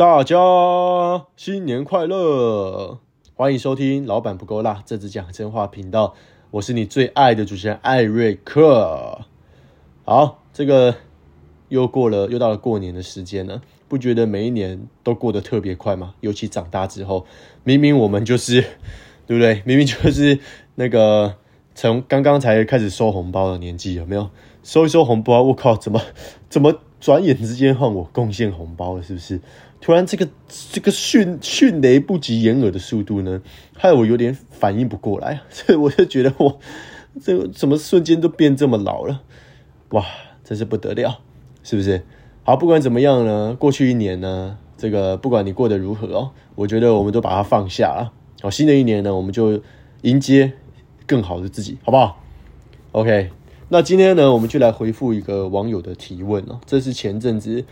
大家新年快乐！欢迎收听《老板不够辣》这次讲真话频道，我是你最爱的主持人艾瑞克。好，这个又过了，又到了过年的时间了，不觉得每一年都过得特别快吗？尤其长大之后，明明我们就是，对不对？明明就是那个从刚刚才开始收红包的年纪，有没有？收一收红包，我靠，怎么怎么转眼之间换我贡献红包了？是不是？突然这个这个迅迅雷不及掩耳的速度呢，害我有点反应不过来，所以我就觉得我这怎么瞬间都变这么老了？哇，真是不得了，是不是？好，不管怎么样呢，过去一年呢，这个不管你过得如何哦，我觉得我们都把它放下了。好，新的一年呢，我们就迎接更好的自己，好不好？OK。那今天呢，我们就来回复一个网友的提问哦。这是前阵子，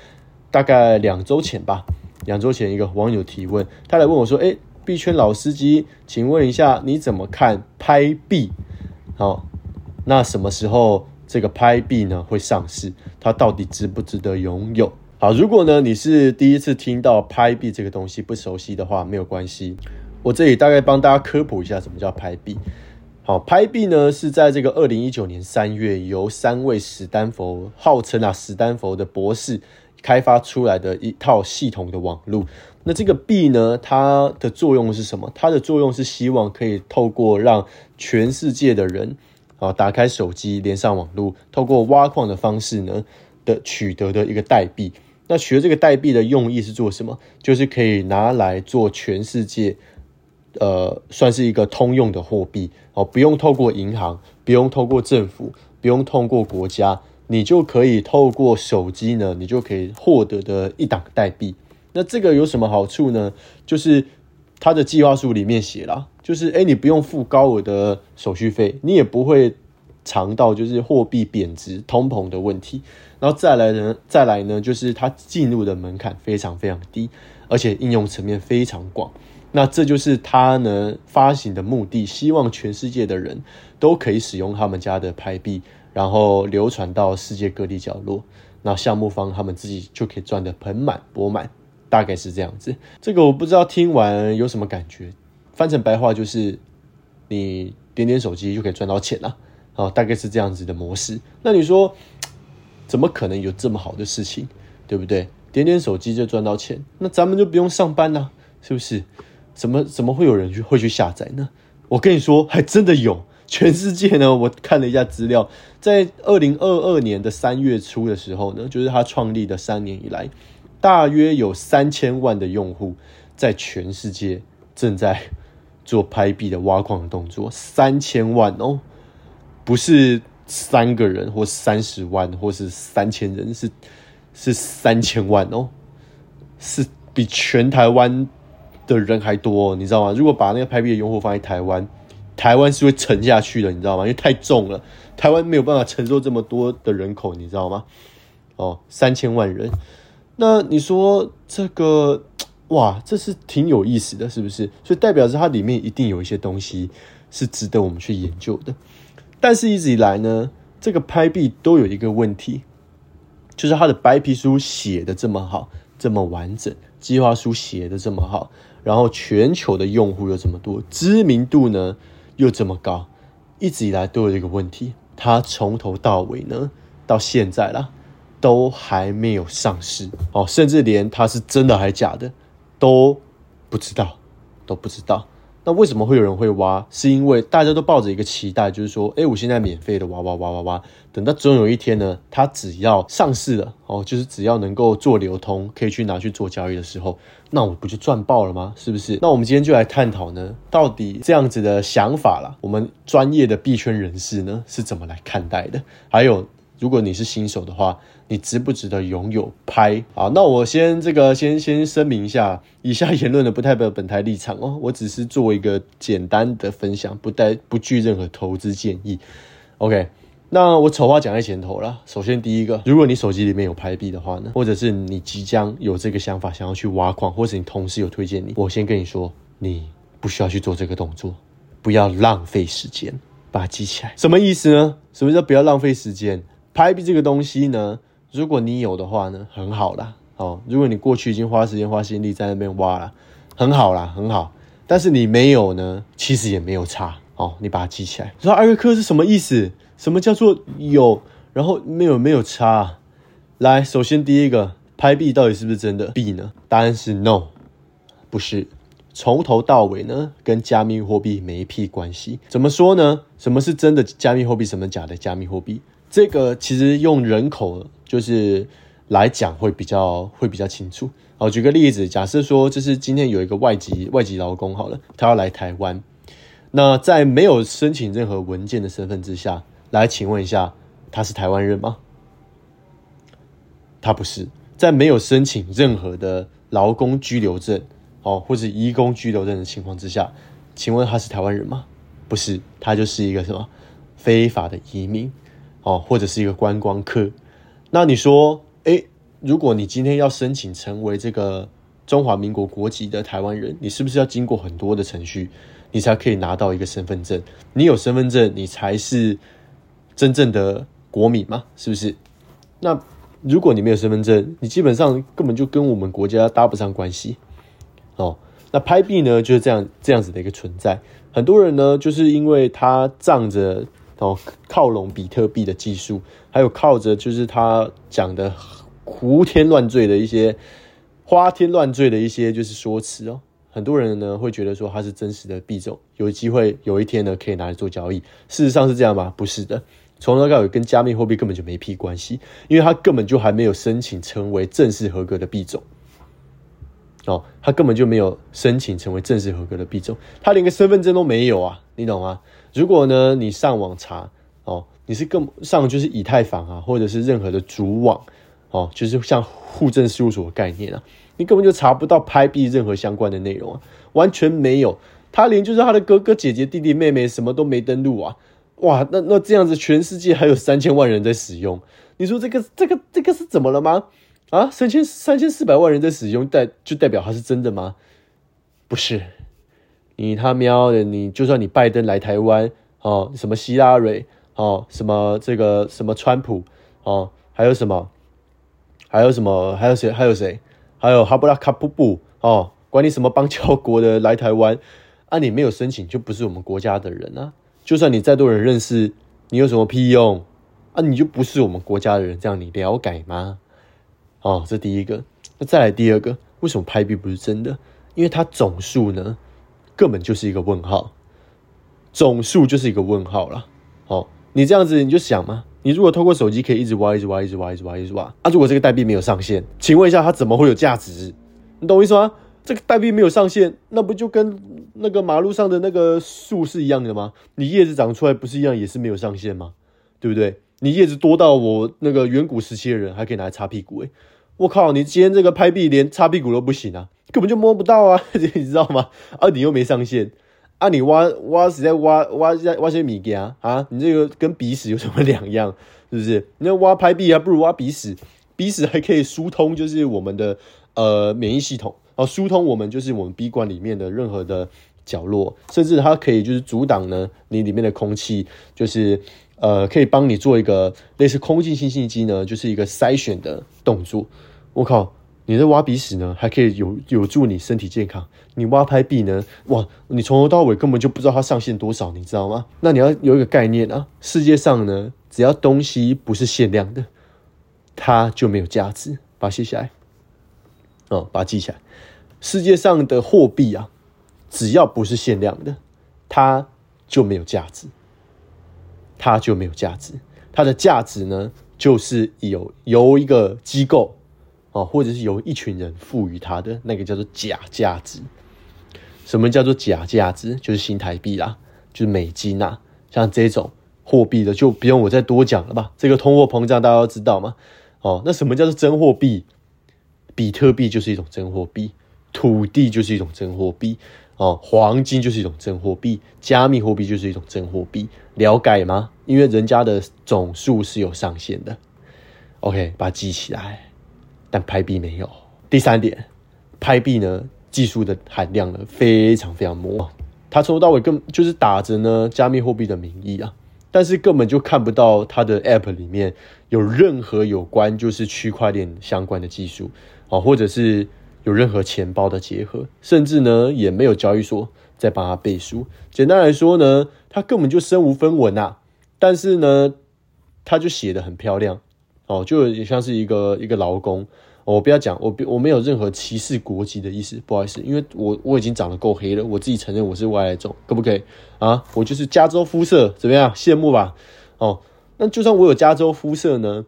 大概两周前吧，两周前一个网友提问，他来问我说：“哎，币圈老司机，请问一下，你怎么看拍币？好，那什么时候这个拍币呢会上市？它到底值不值得拥有？好，如果呢你是第一次听到拍币这个东西不熟悉的话，没有关系，我这里大概帮大家科普一下什么叫拍币。”好，拍币呢是在这个二零一九年三月，由三位史丹佛号称啊史丹佛的博士开发出来的一套系统的网络。那这个币呢，它的作用是什么？它的作用是希望可以透过让全世界的人啊打开手机连上网络，透过挖矿的方式呢的取得的一个代币。那取得这个代币的用意是做什么？就是可以拿来做全世界。呃，算是一个通用的货币哦，不用透过银行，不用透过政府，不用透过国家，你就可以透过手机呢，你就可以获得的一档代币。那这个有什么好处呢？就是它的计划书里面写了，就是哎，你不用付高额的手续费，你也不会尝到就是货币贬值、通膨的问题。然后再来呢，再来呢，就是它进入的门槛非常非常低，而且应用层面非常广。那这就是他呢发行的目的，希望全世界的人都可以使用他们家的拍币，然后流传到世界各地角落。那项目方他们自己就可以赚得盆满钵满，大概是这样子。这个我不知道听完有什么感觉，翻成白话就是你点点手机就可以赚到钱了，啊，大概是这样子的模式。那你说怎么可能有这么好的事情，对不对？点点手机就赚到钱，那咱们就不用上班了，是不是？怎么怎么会有人去会去下载呢？我跟你说，还真的有。全世界呢，我看了一下资料，在二零二二年的三月初的时候呢，就是他创立的三年以来，大约有三千万的用户在全世界正在做拍币的挖矿的动作。三千万哦，不是三个人，或三十万，或是三千人，是是三千万哦，是比全台湾。的人还多，你知道吗？如果把那个拍币的用户放在台湾，台湾是会沉下去的，你知道吗？因为太重了，台湾没有办法承受这么多的人口，你知道吗？哦，三千万人，那你说这个哇，这是挺有意思的，是不是？所以代表着它里面一定有一些东西是值得我们去研究的。但是一直以来呢，这个拍币都有一个问题，就是它的白皮书写的这么好，这么完整，计划书写的这么好。然后全球的用户又这么多，知名度呢又这么高，一直以来都有一个问题，它从头到尾呢到现在啦，都还没有上市哦，甚至连它是真的还是假的都不知道，都不知道。那为什么会有人会挖？是因为大家都抱着一个期待，就是说，哎，我现在免费的挖挖挖挖挖，等到总有一天呢，它只要上市了，哦，就是只要能够做流通，可以去拿去做交易的时候，那我不就赚爆了吗？是不是？那我们今天就来探讨呢，到底这样子的想法啦，我们专业的币圈人士呢是怎么来看待的？还有。如果你是新手的话，你值不值得拥有拍？好，那我先这个先先声明一下，以下言论呢不代表本台立场哦，我只是做一个简单的分享，不带不具任何投资建议。OK，那我丑话讲在前头了。首先第一个，如果你手机里面有拍币的话呢，或者是你即将有这个想法想要去挖矿，或者你同事有推荐你，我先跟你说，你不需要去做这个动作，不要浪费时间，把它记起来。什么意思呢？什么叫不要浪费时间？拍币这个东西呢，如果你有的话呢，很好啦，哦，如果你过去已经花时间花心力在那边挖了，很好啦，很好。但是你没有呢，其实也没有差哦。你把它记起来。说艾瑞克是什么意思？什么叫做有，然后没有没有差？来，首先第一个，拍币到底是不是真的币呢？答案是 no，不是。从头到尾呢，跟加密货币没屁关系。怎么说呢？什么是真的加密货币？什么假的加密货币？这个其实用人口就是来讲会比较会比较清楚。好，举个例子，假设说就是今天有一个外籍外籍劳工，好了，他要来台湾，那在没有申请任何文件的身份之下来，请问一下，他是台湾人吗？他不是，在没有申请任何的劳工居留证。哦，或者移工居留证的情况之下，请问他是台湾人吗？不是，他就是一个什么非法的移民哦，或者是一个观光客。那你说，哎，如果你今天要申请成为这个中华民国国籍的台湾人，你是不是要经过很多的程序，你才可以拿到一个身份证？你有身份证，你才是真正的国民吗？是不是？那如果你没有身份证，你基本上根本就跟我们国家搭不上关系。哦，那拍币呢就是这样这样子的一个存在。很多人呢，就是因为他仗着哦靠拢比特币的技术，还有靠着就是他讲的胡天乱坠的一些花天乱坠的一些就是说辞哦。很多人呢会觉得说它是真实的币种，有机会有一天呢可以拿来做交易。事实上是这样吗？不是的，从头到尾跟加密货币根本就没屁关系，因为它根本就还没有申请成为正式合格的币种。哦，他根本就没有申请成为正式合格的币种，他连个身份证都没有啊，你懂吗？如果呢，你上网查，哦，你是更上就是以太坊啊，或者是任何的主网，哦，就是像户政事务所的概念啊，你根本就查不到拍币任何相关的内容啊，完全没有，他连就是他的哥哥姐姐弟弟妹妹什么都没登录啊，哇，那那这样子，全世界还有三千万人在使用，你说这个这个这个是怎么了吗？啊，三千三千四百万人在使用，代就代表它是真的吗？不是，你他喵的，你就算你拜登来台湾哦，什么希拉蕊哦，什么这个什么川普哦，还有什么，还有什么，还有谁？还有谁？还有哈布拉卡布布哦，管你什么邦交国的来台湾啊，你没有申请就不是我们国家的人啊！就算你再多人认识，你有什么屁用啊？你就不是我们国家的人，这样你了解吗？哦，这第一个，那再来第二个，为什么拍币不是真的？因为它总数呢，根本就是一个问号，总数就是一个问号了。好，你这样子你就想嘛，你如果透过手机可以一直挖，一直挖，一直挖，一直挖，一直挖，啊，如果这个代币没有上限，请问一下，它怎么会有价值？你懂我意思吗？这个代币没有上限，那不就跟那个马路上的那个树是一样的吗？你叶子长出来不是一样，也是没有上限吗？对不对？你叶子多到我那个远古时期的人还可以拿来擦屁股诶我靠！你今天这个拍币连擦屁股都不行啊，根本就摸不到啊，你知道吗？啊，你又没上线，啊，你挖挖实在挖挖在挖些米给啊啊！你这个跟鼻屎有什么两样？是不是？你要挖拍币还不如挖鼻屎，鼻屎还可以疏通，就是我们的呃免疫系统啊，疏通我们就是我们闭管里面的任何的角落，甚至它可以就是阻挡呢你里面的空气，就是。呃，可以帮你做一个类似空气清新机呢，就是一个筛选的动作。我靠，你的挖鼻屎呢，还可以有有助你身体健康。你挖拍币呢，哇，你从头到尾根本就不知道它上限多少，你知道吗？那你要有一个概念啊，世界上呢，只要东西不是限量的，它就没有价值。把它写下来，哦，把它记起来。世界上的货币啊，只要不是限量的，它就没有价值。它就没有价值，它的价值呢，就是有由一个机构哦，或者是由一群人赋予它的那个叫做假价值。什么叫做假价值？就是新台币啦，就是美金呐，像这种货币的就不用我再多讲了吧。这个通货膨胀大家都知道嘛。哦，那什么叫做真货币？比特币就是一种真货币，土地就是一种真货币。哦，黄金就是一种真货币，加密货币就是一种真货币，了解吗？因为人家的总数是有上限的。OK，把它记起来。但拍币没有。第三点，拍币呢，技术的含量呢非常非常模糊它从头到尾根就是打着呢加密货币的名义啊，但是根本就看不到它的 App 里面有任何有关就是区块链相关的技术。哦，或者是有任何钱包的结合，甚至呢也没有交易所在帮他背书。简单来说呢，他根本就身无分文呐。但是呢，他就写的很漂亮哦，就也像是一个一个劳工。我不要讲，我我没有任何歧视国籍的意思，不好意思，因为我我已经长得够黑了，我自己承认我是外来种，可不可以啊？我就是加州肤色，怎么样？羡慕吧？哦，那就算我有加州肤色呢，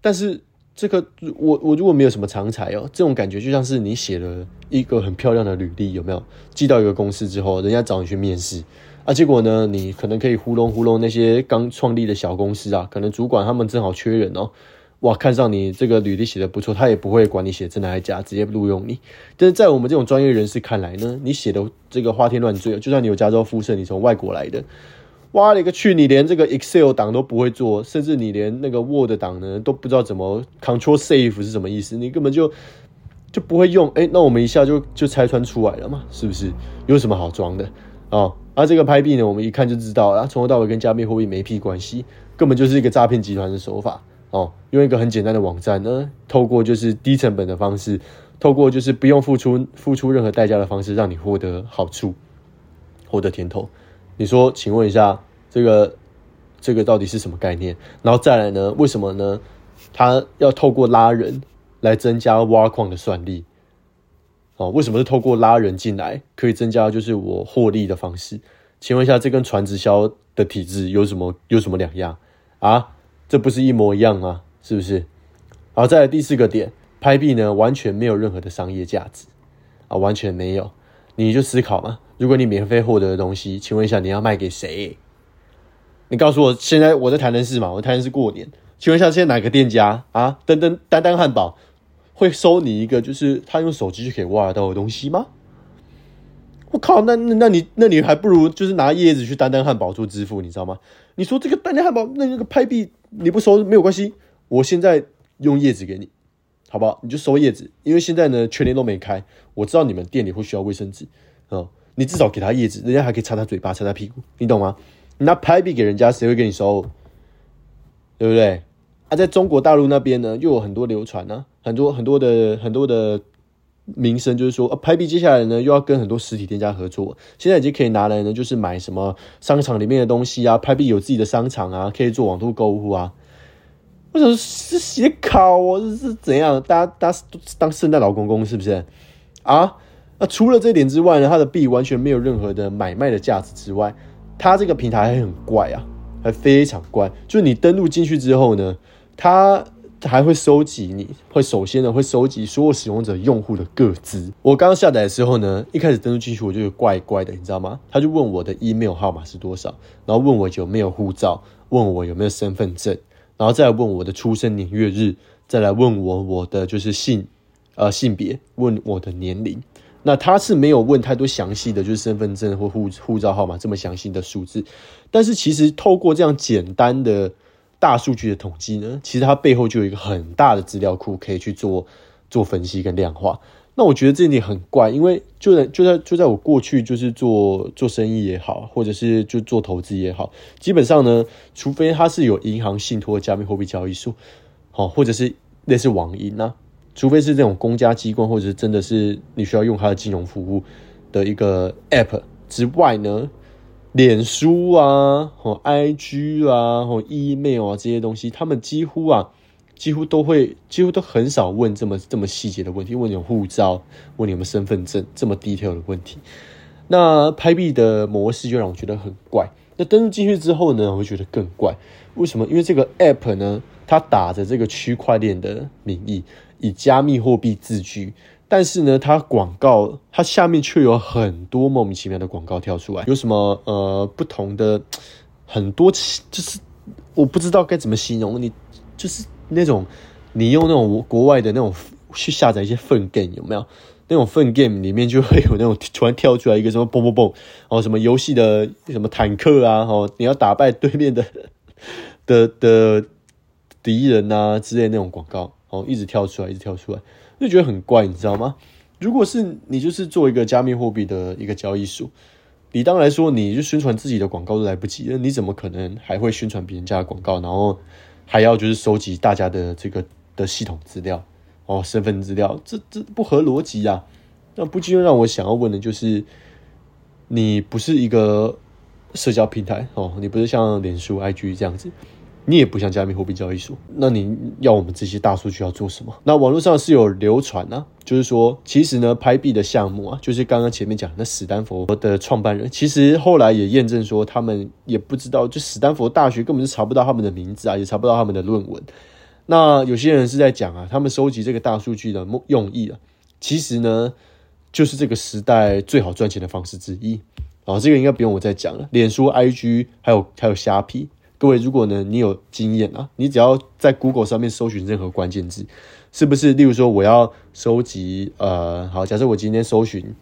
但是这个我我如果没有什么长才哦，这种感觉就像是你写了一个很漂亮的履历，有没有？寄到一个公司之后，人家找你去面试啊，结果呢，你可能可以糊弄糊弄那些刚创立的小公司啊，可能主管他们正好缺人哦。哇，看上你这个履历写的不错，他也不会管你写真的还假，直接录用你。但是在我们这种专业人士看来呢，你写的这个花天乱坠，就算你有加州肤色，你从外国来的，哇了个去，你连这个 Excel 档都不会做，甚至你连那个 Word 档呢都不知道怎么 Control Save 是什么意思，你根本就就不会用。哎，那我们一下就就拆穿出来了嘛，是不是？有什么好装的啊？而这个拍币呢，我们一看就知道，它从头到尾跟加密货币没屁关系，根本就是一个诈骗集团的手法。哦，用一个很简单的网站呢，透过就是低成本的方式，透过就是不用付出付出任何代价的方式，让你获得好处，获得甜头。你说，请问一下，这个这个到底是什么概念？然后再来呢？为什么呢？他要透过拉人来增加挖矿的算力？哦，为什么是透过拉人进来可以增加就是我获利的方式？请问一下，这跟传直销的体制有什么有什么两样啊？这不是一模一样吗？是不是？好，再来第四个点，拍币呢完全没有任何的商业价值啊，完全没有。你就思考嘛，如果你免费获得的东西，请问一下你要卖给谁？你告诉我，现在我在台南市嘛，我台南市过年，请问一下现在哪个店家啊？登登丹丹汉堡会收你一个就是他用手机就可以挖得到的东西吗？我靠，那那那你那你还不如就是拿叶子去丹丹汉堡做支付，你知道吗？你说这个丹丹汉堡那那个拍币你不收没有关系，我现在用叶子给你，好不好？你就收叶子，因为现在呢全年都没开，我知道你们店里会需要卫生纸啊，你至少给他叶子，人家还可以擦擦嘴巴、擦擦屁股，你懂吗？你拿拍币给人家，谁会给你收？对不对？啊，在中国大陆那边呢，又有很多流传呢，很多很多的很多的。名声就是说，拍币接下来呢又要跟很多实体店家合作，现在已经可以拿来呢，就是买什么商场里面的东西啊，拍币有自己的商场啊，可以做网络购物啊。我想是写考哦，是怎样？大家大家当圣诞老公公是不是？啊？那除了这点之外呢，它的币完全没有任何的买卖的价值之外，它这个平台还很怪啊，还非常怪，就是你登录进去之后呢，它。还会收集，你会首先呢会收集所有使用者用户的个资。我刚刚下载的时候呢，一开始登录进去我就怪怪的，你知道吗？他就问我的 email 号码是多少，然后问我有没有护照，问我有没有身份证，然后再问我的出生年月日，再来问我我的就是性呃性别，问我的年龄。那他是没有问太多详细的，就是身份证或护护照号码这么详细的数字，但是其实透过这样简单的。大数据的统计呢，其实它背后就有一个很大的资料库可以去做做分析跟量化。那我觉得这点很怪，因为就在就在就在我过去就是做做生意也好，或者是就做投资也好，基本上呢，除非它是有银行信托加密货币交易所，好，或者是类似网银呐，除非是这种公家机关，或者是真的是你需要用它的金融服务的一个 App 之外呢。脸书啊，或 IG 啊，或 email 啊，这些东西，他们几乎啊，几乎都会，几乎都很少问这么这么细节的问题，问你有护照，问你有没有身份证，这么 detail 的问题。那拍币的模式就让我觉得很怪。那登录进去之后呢，我会觉得更怪。为什么？因为这个 app 呢，它打着这个区块链的名义，以加密货币自居。但是呢，它广告它下面却有很多莫名其妙的广告跳出来，有什么呃不同的很多，就是我不知道该怎么形容你，就是那种你用那种国外的那种去下载一些粪 game 有没有？那种粪 game 里面就会有那种突然跳出来一个什么嘣嘣嘣，哦什么游戏的什么坦克啊，哦你要打败对面的的的敌人啊之类那种广告，哦一直跳出来，一直跳出来。就觉得很怪，你知道吗？如果是你，就是做一个加密货币的一个交易所，理当来说，你就宣传自己的广告都来不及那，你怎么可能还会宣传别人家的广告？然后还要就是收集大家的这个的系统资料？哦身份资料，这这不合逻辑啊！那不禁让我想要问的就是，你不是一个社交平台哦，你不是像脸书、IG 这样子。你也不像加密货币交易所，那你要我们这些大数据要做什么？那网络上是有流传呢，就是说，其实呢，拍币的项目啊，就是刚刚前面讲那史丹佛的创办人，其实后来也验证说，他们也不知道，就史丹佛大学根本是查不到他们的名字啊，也查不到他们的论文。那有些人是在讲啊，他们收集这个大数据的用意啊，其实呢，就是这个时代最好赚钱的方式之一啊。这个应该不用我再讲了，脸书、IG 还有还有虾皮。各位，如果呢你有经验啊，你只要在 Google 上面搜寻任何关键字，是不是？例如说，我要收集呃，好，假设我今天搜寻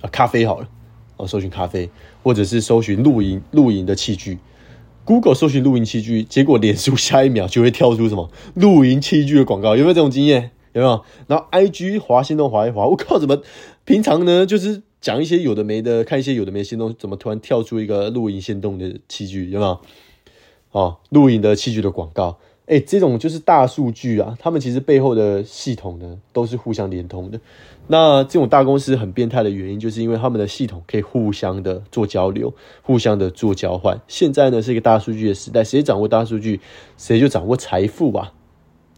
啊咖啡好了，哦，搜寻咖啡，或者是搜寻露营露营的器具，Google 搜寻露营器具，结果脸书下一秒就会跳出什么露营器具的广告，有没有这种经验？有没有？然后 IG 滑心动滑一滑，我靠，怎么平常呢？就是。讲一些有的没的，看一些有的没的线动，怎么突然跳出一个录影线动的器具，有没有？哦，露营的器具的广告，哎，这种就是大数据啊，他们其实背后的系统呢都是互相连通的。那这种大公司很变态的原因，就是因为他们的系统可以互相的做交流，互相的做交换。现在呢是一个大数据的时代，谁掌握大数据，谁就掌握财富吧。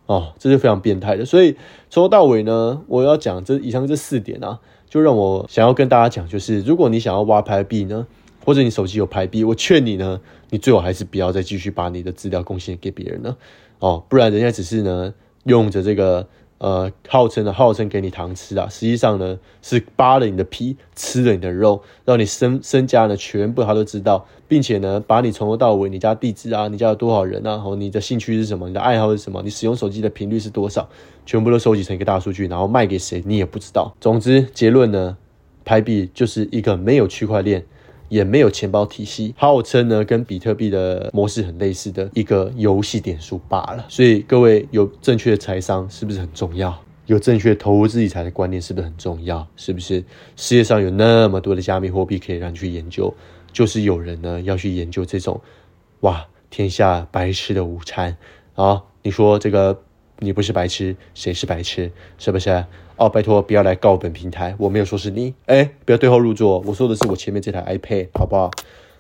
哦，这是非常变态的。所以从头到尾呢，我要讲这以上这四点啊。就让我想要跟大家讲，就是如果你想要挖拍币呢，或者你手机有拍币，我劝你呢，你最好还是不要再继续把你的资料贡献给别人了，哦，不然人家只是呢用着这个呃号称的号称给你糖吃啊，实际上呢是扒了你的皮，吃了你的肉，让你身身家呢全部他都知道，并且呢把你从头到尾，你家地址啊，你家有多少人啊，和你的兴趣是什么，你的爱好是什么，你使用手机的频率是多少。全部都收集成一个大数据，然后卖给谁你也不知道。总之结论呢，拍币就是一个没有区块链，也没有钱包体系，号称呢跟比特币的模式很类似的一个游戏点数罢了。所以各位有正确的财商是不是很重要？有正确投资理财的观念是不是很重要？是不是世界上有那么多的加密货币可以让你去研究？就是有人呢要去研究这种，哇，天下白吃的午餐啊！你说这个。你不是白痴，谁是白痴？是不是？哦，拜托，不要来告本平台，我没有说是你。哎，不要对号入座，我说的是我前面这台 iPad，好不好？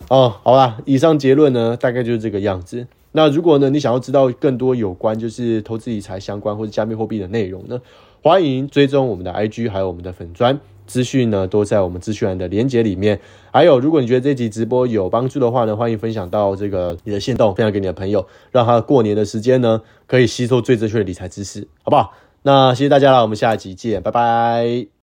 哦，好吧，以上结论呢，大概就是这个样子。那如果呢，你想要知道更多有关就是投资理财相关或者加密货币的内容呢，欢迎追踪我们的 IG，还有我们的粉砖。资讯呢都在我们资讯栏的连接里面。还有，如果你觉得这集直播有帮助的话呢，欢迎分享到这个你的线动，分享给你的朋友，让他过年的时间呢可以吸收最正确的理财知识，好不好？那谢谢大家了，我们下一集见，拜拜。